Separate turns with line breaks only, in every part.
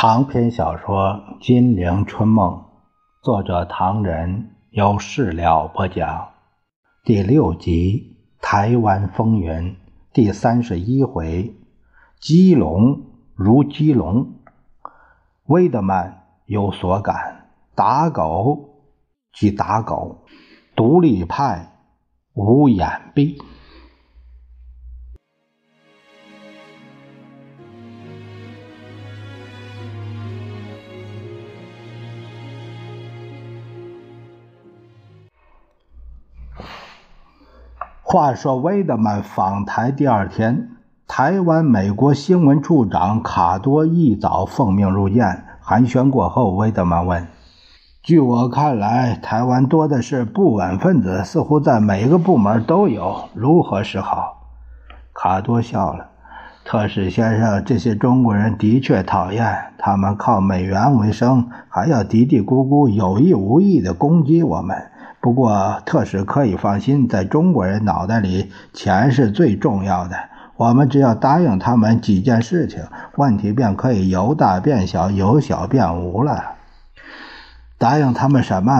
长篇小说《金陵春梦》，作者唐人，由事了播讲，第六集《台湾风云》第三十一回：鸡笼如鸡笼。威德曼有所感，打狗即打狗，独立派无眼闭。话说，威德曼访台第二天，台湾美国新闻处长卡多一早奉命入见。寒暄过后，威德曼问：“据我看来，台湾多的是不稳分子，似乎在每个部门都有，如何是好？”卡多笑了：“特使先生，这些中国人的确讨厌，他们靠美元为生，还要嘀嘀咕咕、有意无意地攻击我们。”不过，特使可以放心，在中国人脑袋里，钱是最重要的。我们只要答应他们几件事情，问题便可以由大变小，由小变无了。答应他们什么？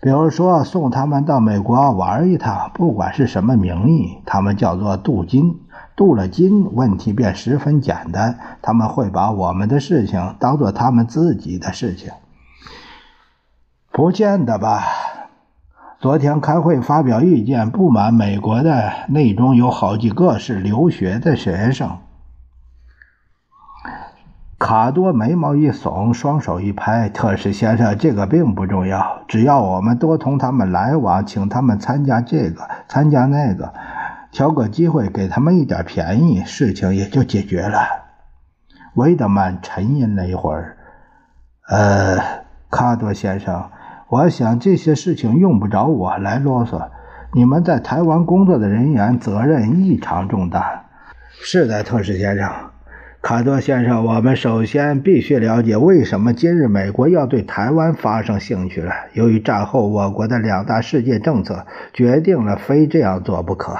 比如说，送他们到美国玩一趟，不管是什么名义，他们叫做镀金。镀了金，问题便十分简单，他们会把我们的事情当做他们自己的事情。不见得吧。昨天开会发表意见，不满美国的内中有好几个是留学的学生。卡多眉毛一耸，双手一拍：“特使先生，这个并不重要，只要我们多同他们来往，请他们参加这个，参加那个，挑个机会给他们一点便宜，事情也就解决了。”维德曼沉吟了一会儿：“呃，卡多先生。”我想这些事情用不着我来啰嗦。你们在台湾工作的人员责任异常重大。是的，特使先生，卡多先生，我们首先必须了解为什么今日美国要对台湾发生兴趣了。由于战后我国的两大世界政策决定了非这样做不可。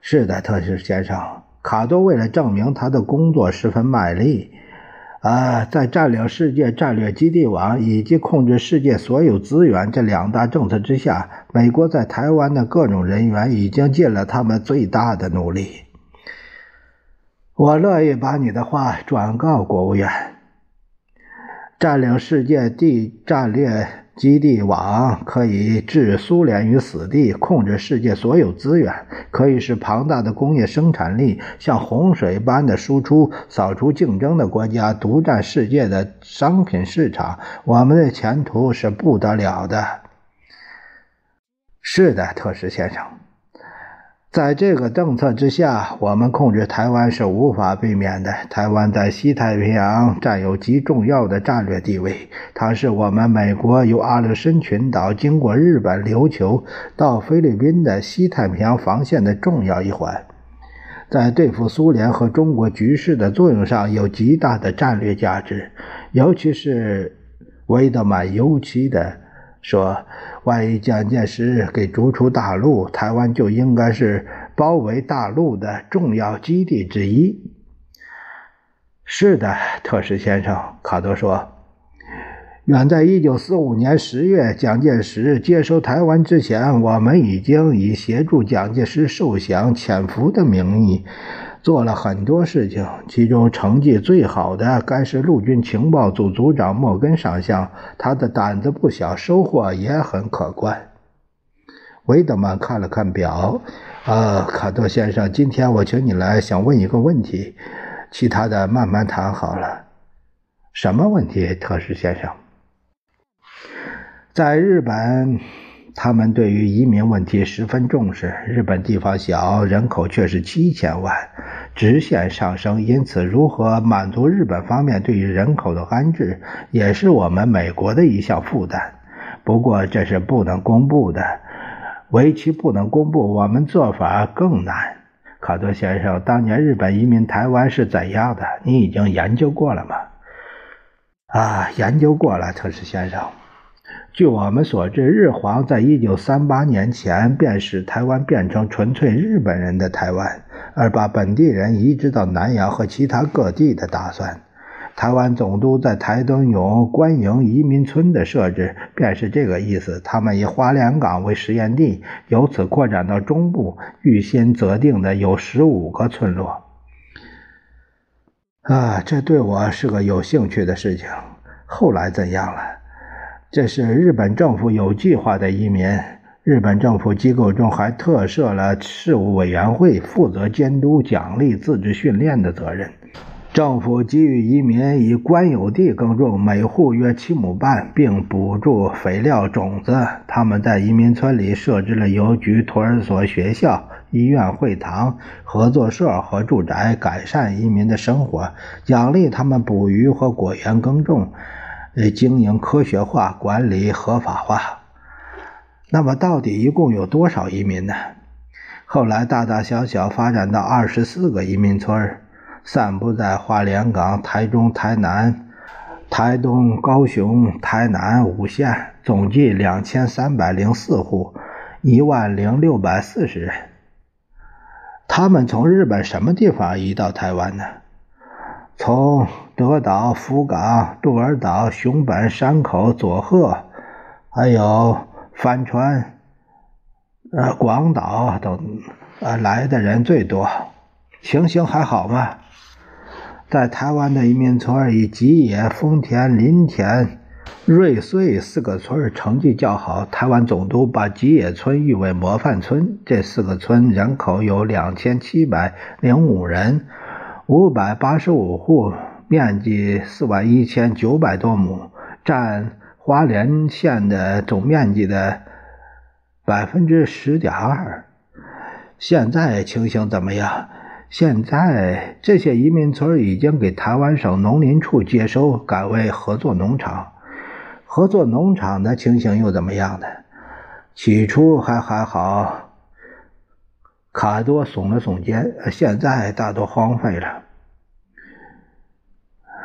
是的，特使先生，卡多为了证明他的工作十分卖力。啊，在占领世界战略基地网以及控制世界所有资源这两大政策之下，美国在台湾的各种人员已经尽了他们最大的努力。我乐意把你的话转告国务院。占领世界地战略。基地网可以置苏联于死地，控制世界所有资源，可以使庞大的工业生产力像洪水般的输出，扫除竞争的国家，独占世界的商品市场。我们的前途是不得了的。是的，特使先生。在这个政策之下，我们控制台湾是无法避免的。台湾在西太平洋占有极重要的战略地位，它是我们美国由阿留申群岛经过日本琉球到菲律宾的西太平洋防线的重要一环，在对付苏联和中国局势的作用上有极大的战略价值。尤其是维德曼尤其的。说，万一蒋介石给逐出大陆，台湾就应该是包围大陆的重要基地之一。是的，特使先生，卡多说，远在一九四五年十月，蒋介石接收台湾之前，我们已经以协助蒋介石受降潜伏的名义。做了很多事情，其中成绩最好的该是陆军情报组组长莫根上校，他的胆子不小，收获也很可观。维德曼看了看表，啊，卡多先生，今天我请你来，想问一个问题，其他的慢慢谈好了。什么问题，特使先生？在日本。他们对于移民问题十分重视。日本地方小，人口却是七千万，直线上升。因此，如何满足日本方面对于人口的安置，也是我们美国的一项负担。不过，这是不能公布的。为其不能公布，我们做法更难。卡多先生，当年日本移民台湾是怎样的？你已经研究过了吗？啊，研究过了，特使先生。据我们所知，日皇在一九三八年前便使台湾变成纯粹日本人的台湾，而把本地人移植到南洋和其他各地的打算。台湾总督在台东永官营移民村的设置便是这个意思。他们以花莲港为实验地，由此扩展到中部，预先择定的有十五个村落。啊，这对我是个有兴趣的事情。后来怎样了？这是日本政府有计划的移民。日本政府机构中还特设了事务委员会，负责监督、奖励自治训练的责任。政府给予移民以官有地耕种，每户约七亩半，并补助肥料、种子。他们在移民村里设置了邮局、托儿所、学校、医院、会堂、合作社和住宅，改善移民的生活，奖励他们捕鱼和果园耕种，呃，经营科学化、管理合法化。那么，到底一共有多少移民呢？后来，大大小小发展到二十四个移民村，散布在花莲港、台中、台南、台东、高雄、台南五县，总计两千三百零四户，一万零六百四十人。他们从日本什么地方移到台湾呢？从德岛、福冈、杜尔岛、熊本、山口、佐贺，还有。帆船、呃，广岛等，呃，来的人最多，情形还好吗？在台湾的移民村以吉野、丰田、林田、瑞穗四个村成绩较好。台湾总督把吉野村誉为模范村。这四个村人口有两千七百零五人，五百八十五户，面积四万一千九百多亩，占。花莲县的总面积的百分之十点二，现在情形怎么样？现在这些移民村已经给台湾省农林处接收，改为合作农场。合作农场的情形又怎么样呢？起初还还好，卡多耸了耸肩，现在大多荒废了。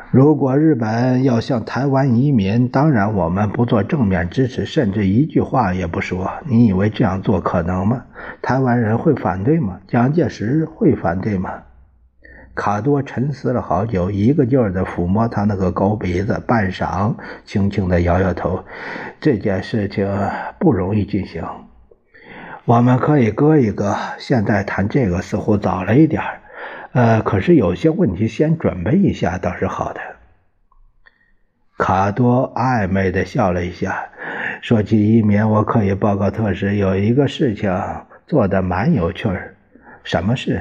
如果日本要向台湾移民，当然我们不做正面支持，甚至一句话也不说。你以为这样做可能吗？台湾人会反对吗？蒋介石会反对吗？卡多沉思了好久，一个劲儿地抚摸他那个高鼻子，半晌，轻轻地摇摇头。这件事情不容易进行，我们可以搁一搁。现在谈这个似乎早了一点儿。呃，可是有些问题先准备一下倒是好的。卡多暧昧的笑了一下，说起移民，我可以报告特使，有一个事情做的蛮有趣儿。什么事？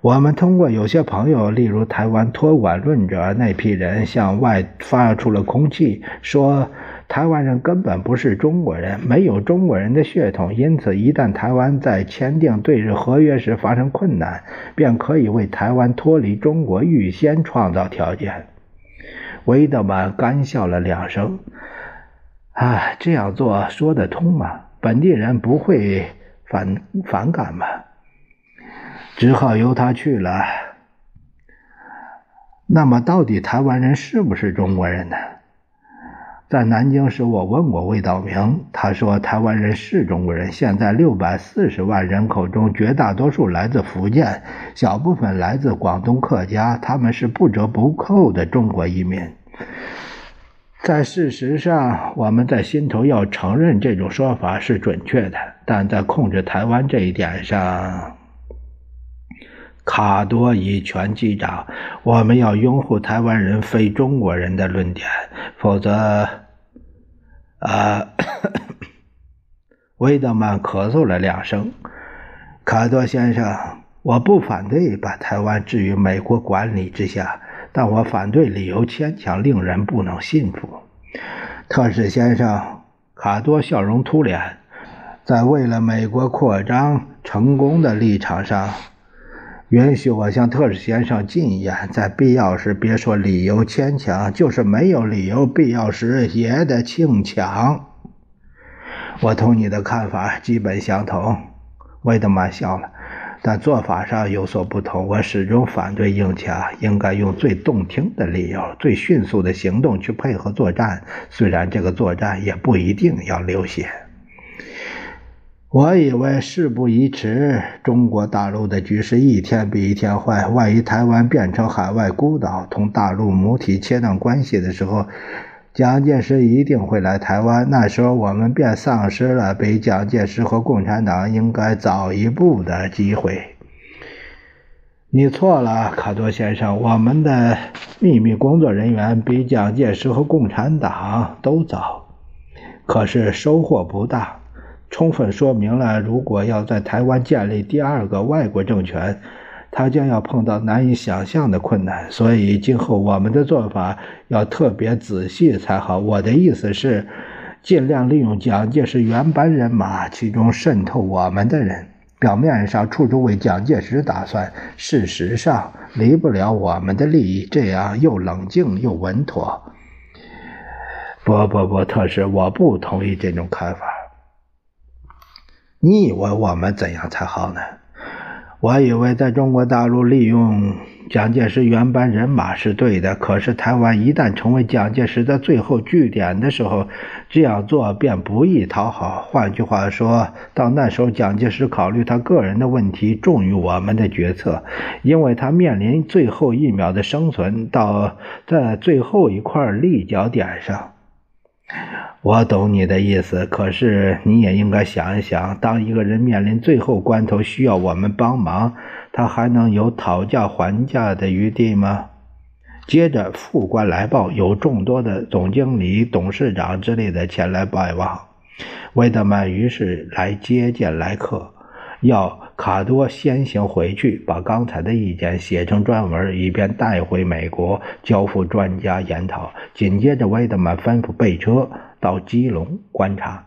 我们通过有些朋友，例如台湾托管论者那批人，向外发出了空气，说。台湾人根本不是中国人，没有中国人的血统，因此一旦台湾在签订对日合约时发生困难，便可以为台湾脱离中国预先创造条件。维德曼干笑了两声：“啊，这样做说得通吗？本地人不会反反感吗？只好由他去了。那么，到底台湾人是不是中国人呢？”在南京时，我问过魏道明，他说台湾人是中国人。现在六百四十万人口中，绝大多数来自福建，小部分来自广东客家，他们是不折不扣的中国移民。在事实上，我们在心头要承认这种说法是准确的，但在控制台湾这一点上，卡多以拳击掌。我们要拥护台湾人非中国人的论点，否则。啊，维德曼咳嗽了两声。卡多先生，我不反对把台湾置于美国管理之下，但我反对理由牵强，令人不能信服。特使先生，卡多笑容突脸，在为了美国扩张成功的立场上。允许我向特使先生进言，在必要时，别说理由牵强，就是没有理由，必要时也得庆强。我同你的看法基本相同。魏德曼笑了，但做法上有所不同。我始终反对硬抢，应该用最动听的理由、最迅速的行动去配合作战，虽然这个作战也不一定要流血。我以为事不宜迟，中国大陆的局势一天比一天坏。万一台湾变成海外孤岛，同大陆母体切断关系的时候，蒋介石一定会来台湾。那时候我们便丧失了比蒋介石和共产党应该早一步的机会。你错了，卡多先生，我们的秘密工作人员比蒋介石和共产党都早，可是收获不大。充分说明了，如果要在台湾建立第二个外国政权，他将要碰到难以想象的困难。所以，今后我们的做法要特别仔细才好。我的意思是，尽量利用蒋介石原班人马，其中渗透我们的人，表面上处处为蒋介石打算，事实上离不了我们的利益。这样又冷静又稳妥。不不不，特使，我不同意这种看法。你以为我们怎样才好呢？我以为在中国大陆利用蒋介石原班人马是对的，可是台湾一旦成为蒋介石的最后据点的时候，这样做便不易讨好。换句话说，到那时候，蒋介石考虑他个人的问题重于我们的决策，因为他面临最后一秒的生存，到在最后一块立脚点上。我懂你的意思，可是你也应该想一想，当一个人面临最后关头需要我们帮忙，他还能有讨价还价的余地吗？接着副官来报，有众多的总经理、董事长之类的前来拜望。魏德曼于是来接见来客，要卡多先行回去，把刚才的意见写成专文，以便带回美国交付专家研讨。紧接着，魏德曼吩咐备车。到基隆观察，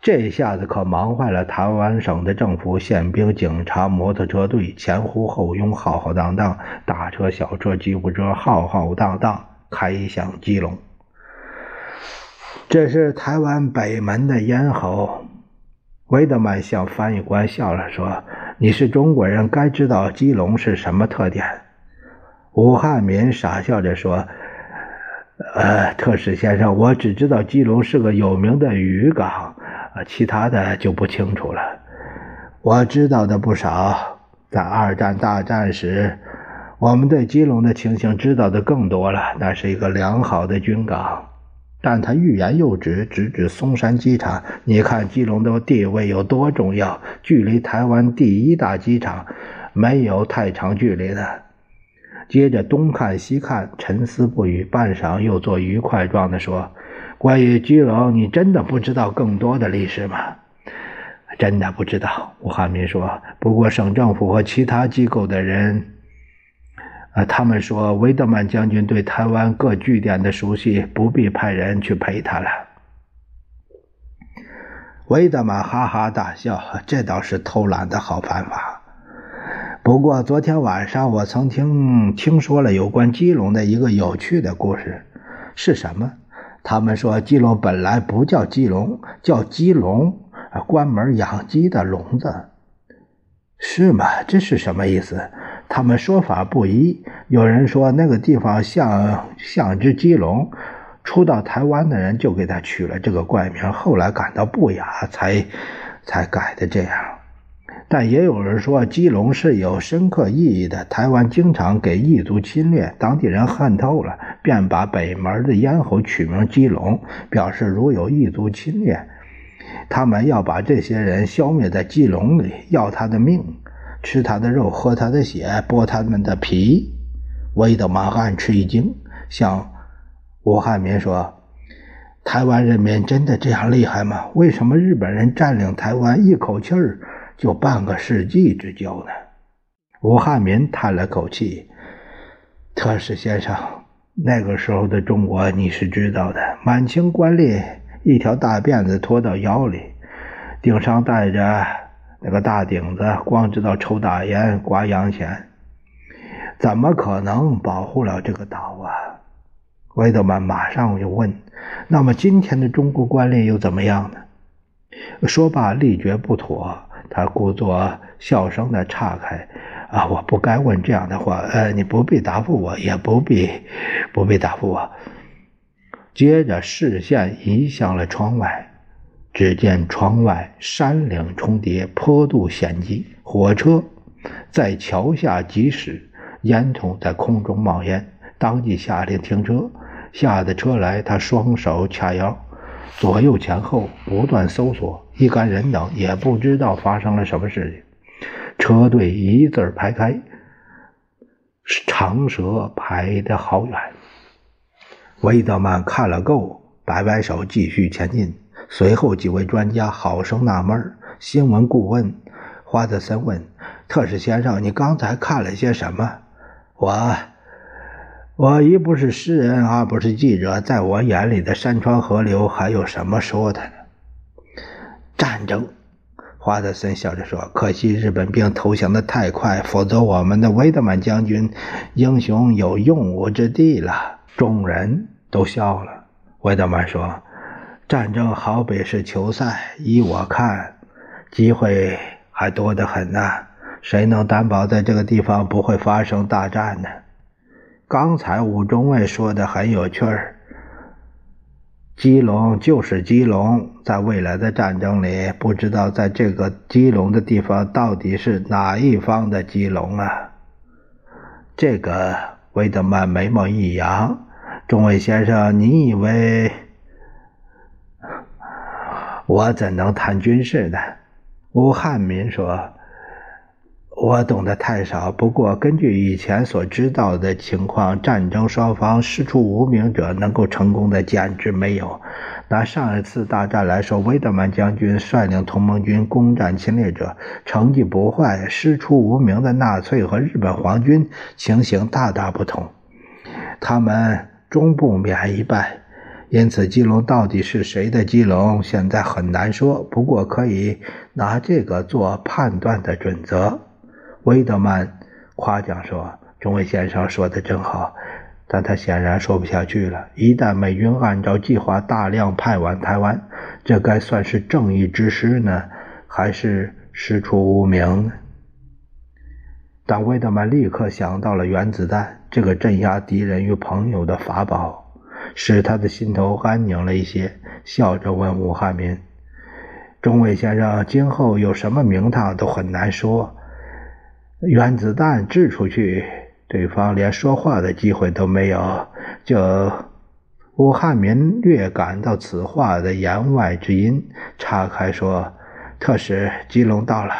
这下子可忙坏了台湾省的政府、宪兵、警察、摩托车队，前呼后拥，浩浩荡荡，大车、小车、吉普车，浩浩荡荡开向基隆。这是台湾北门的咽喉。维德曼向翻译官笑了，说：“你是中国人，该知道基隆是什么特点。”武汉民傻笑着说。呃，特使先生，我只知道基隆是个有名的渔港，呃，其他的就不清楚了。我知道的不少，在二战大战时，我们对基隆的情形知道的更多了。那是一个良好的军港，但他欲言又止，直指松山机场。你看基隆的地位有多重要，距离台湾第一大机场没有太长距离的。接着东看西看，沉思不语，半晌又做愉快状的说：“关于基隆，你真的不知道更多的历史吗？”“真的不知道。”吴汉民说。“不过省政府和其他机构的人，啊，他们说维德曼将军对台湾各据点的熟悉，不必派人去陪他了。”维德曼哈哈大笑：“这倒是偷懒的好办法。”不过昨天晚上我曾听听说了有关基隆的一个有趣的故事，是什么？他们说基隆本来不叫基隆，叫基隆，关门养鸡的笼子，是吗？这是什么意思？他们说法不一，有人说那个地方像像只鸡笼，初到台湾的人就给他取了这个怪名，后来感到不雅，才才改的这样。但也有人说，基隆是有深刻意义的。台湾经常给异族侵略，当地人恨透了，便把北门的咽喉取名基隆，表示如有异族侵略，他们要把这些人消灭在基隆里，要他的命，吃他的肉，喝他的血，剥他们的皮。韦德曼暗吃一惊，向吴汉民说：“台湾人民真的这样厉害吗？为什么日本人占领台湾一口气儿？”就半个世纪之久呢。吴汉民叹了口气：“特使先生，那个时候的中国你是知道的，满清官吏一条大辫子拖到腰里，顶上戴着那个大顶子，光知道抽大烟、刮洋钱，怎么可能保护了这个岛啊？”维德曼马上就问：“那么今天的中国官吏又怎么样呢？”说罢，力觉不妥。他故作笑声的岔开，啊，我不该问这样的话，呃，你不必答复我，也不必，不必答复我。接着视线移向了窗外，只见窗外山岭重叠，坡度险急，火车在桥下疾驶，烟囱在空中冒烟。当即下令停车，下的车来，他双手掐腰，左右前后不断搜索，一干人等也不知道发生了什么事情。车队一字排开，长蛇排得好远。威德曼看了够，摆摆手，继续前进。随后几位专家好生纳闷。新闻顾问华德森问：“特使先生，你刚才看了些什么？”我。我一不是诗人，二不是记者，在我眼里的山川河流还有什么说的？战争，华德森笑着说：“可惜日本兵投降的太快，否则我们的威德曼将军英雄有用武之地了。”众人都笑了。威德曼说：“战争好比是球赛，依我看，机会还多得很呢。谁能担保在这个地方不会发生大战呢？”刚才武中尉说的很有趣儿，基隆就是基隆，在未来的战争里，不知道在这个基隆的地方到底是哪一方的基隆啊？这个维德曼眉毛一扬，众位先生，你以为我怎能谈军事呢？吴汉民说。我懂得太少，不过根据以前所知道的情况，战争双方师出无名者能够成功的简直没有。拿上一次大战来说，威德曼将军率领同盟军攻占侵略者，成绩不坏；师出无名的纳粹和日本皇军情形大大不同，他们终不免一败。因此，基隆到底是谁的基隆，现在很难说。不过，可以拿这个做判断的准则。威德曼夸奖说：“中尉先生说的真好。”但他显然说不下去了。一旦美军按照计划大量派往台湾，这该算是正义之师呢，还是师出无名呢？但威德曼立刻想到了原子弹这个镇压敌人与朋友的法宝，使他的心头安宁了一些，笑着问武汉民：“中尉先生，今后有什么名堂都很难说。”原子弹掷出去，对方连说话的机会都没有。就武汉民略感到此话的言外之音，岔开说：“特使，基隆到了。”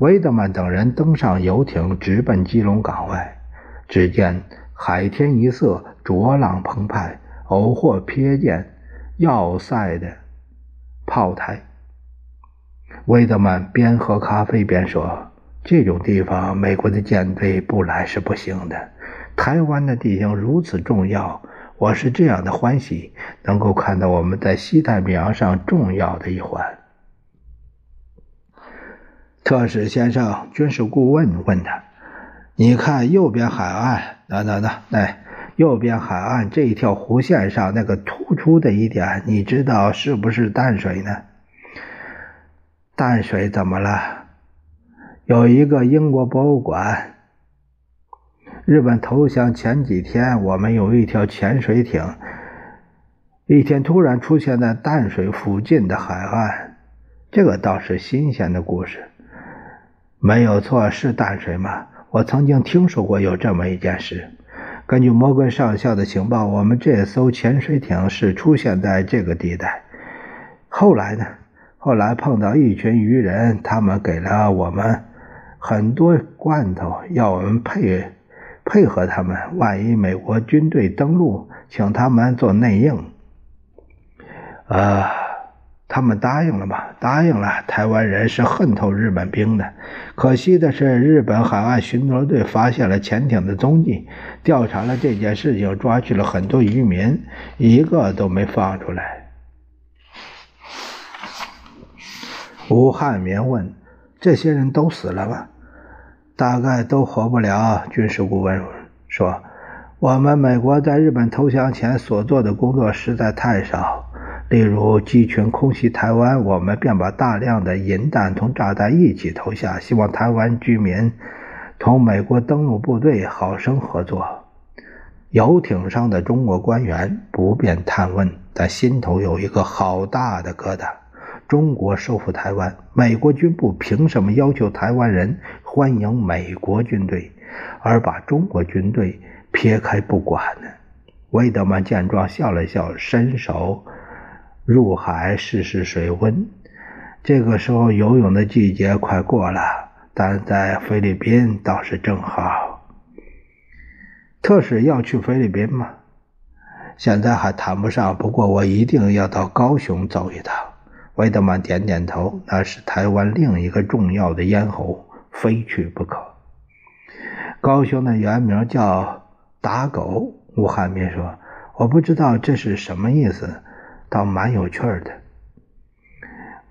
威德曼等人登上游艇，直奔基隆港外。只见海天一色，浊浪澎湃，偶或瞥见要塞的炮台。威德曼边喝咖啡边说。这种地方，美国的舰队不来是不行的。台湾的地形如此重要，我是这样的欢喜，能够看到我们在西太平洋上重要的一环。特使先生，军事顾问问他：“你看右边海岸，那那那，哎，右边海岸这一条弧线上那个突出的一点，你知道是不是淡水呢？淡水怎么了？”有一个英国博物馆。日本投降前几天，我们有一条潜水艇，一天突然出现在淡水附近的海岸，这个倒是新鲜的故事。没有错，是淡水吗？我曾经听说过有这么一件事。根据摩根上校的情报，我们这艘潜水艇是出现在这个地带。后来呢？后来碰到一群渔人，他们给了我们。很多罐头要我们配配合他们，万一美国军队登陆，请他们做内应。呃，他们答应了吗？答应了。台湾人是恨透日本兵的。可惜的是，日本海岸巡逻队发现了潜艇的踪迹，调查了这件事情，抓去了很多渔民，一个都没放出来。吴汉民问：“这些人都死了吗？”大概都活不了。军事顾问说：“我们美国在日本投降前所做的工作实在太少。例如，机群空袭台湾，我们便把大量的银弹同炸弹一起投下，希望台湾居民同美国登陆部队好生合作。”游艇上的中国官员不便探问。但心头有一个好大的疙瘩。中国收复台湾，美国军部凭什么要求台湾人欢迎美国军队，而把中国军队撇开不管呢？魏德曼见状笑了笑，伸手入海试试水温。这个时候游泳的季节快过了，但在菲律宾倒是正好。特使要去菲律宾吗？现在还谈不上，不过我一定要到高雄走一趟。维德曼点点头，那是台湾另一个重要的咽喉，非去不可。高雄的原名叫打狗。吴汉民说：“我不知道这是什么意思，倒蛮有趣的。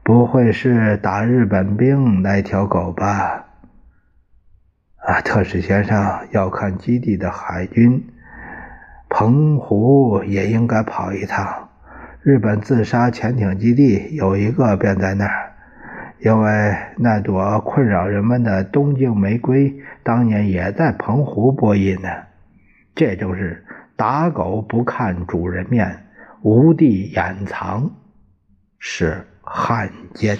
不会是打日本兵那条狗吧？”啊，特使先生要看基地的海军，澎湖也应该跑一趟。日本自杀潜艇基地有一个便在那儿，因为那朵困扰人们的东京玫瑰当年也在澎湖播音呢。这就是打狗不看主人面，无地掩藏，是汉奸。